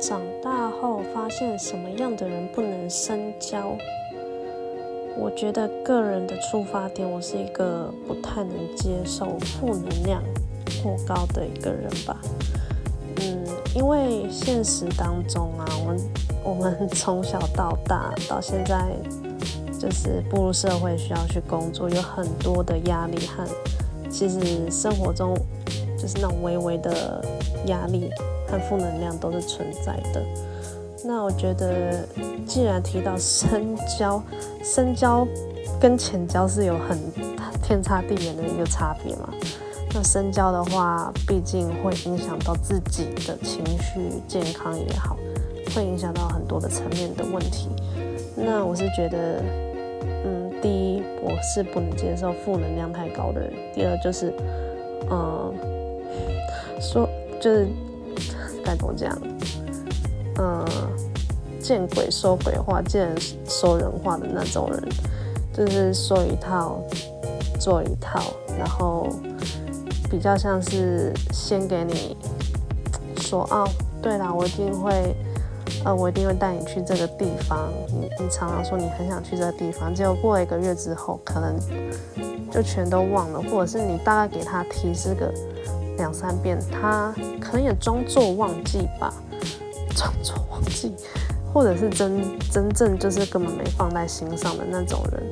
长大后发现什么样的人不能深交？我觉得个人的出发点，我是一个不太能接受负能量过高的一个人吧。嗯，因为现实当中啊，我们我们从小到大到现在，就是步入社会需要去工作，有很多的压力和其实生活中就是那种微微的压力。和负能量都是存在的。那我觉得，既然提到深交，深交跟浅交是有很天差地远的一个差别嘛。那深交的话，毕竟会影响到自己的情绪健康也好，会影响到很多的层面的问题。那我是觉得，嗯，第一，我是不能接受负能量太高的人；第二，就是，嗯，说就是。该怎么讲？嗯，见鬼说鬼话，见人说人话的那种人，就是说一套做一套，然后比较像是先给你说哦，对啦，我一定会，呃，我一定会带你去这个地方。你你常常说你很想去这个地方，结果过了一个月之后，可能就全都忘了，或者是你大概给他提示个。两三遍，他可能也装作忘记吧，装作忘记，或者是真真正就是根本没放在心上的那种人。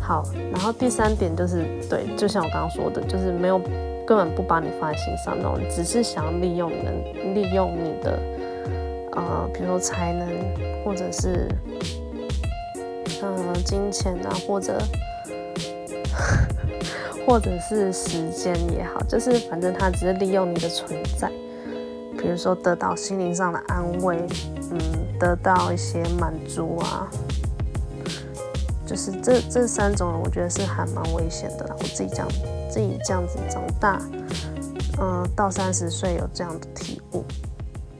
好，然后第三点就是，对，就像我刚刚说的，就是没有根本不把你放在心上那种，只是想要利用你的，利用你的，呃，比如说才能，或者是，嗯，金钱啊，或者。或者是时间也好，就是反正他只是利用你的存在，比如说得到心灵上的安慰，嗯，得到一些满足啊，就是这这三种，我觉得是还蛮危险的。我自己这样自己这样子长大，嗯，到三十岁有这样的体悟。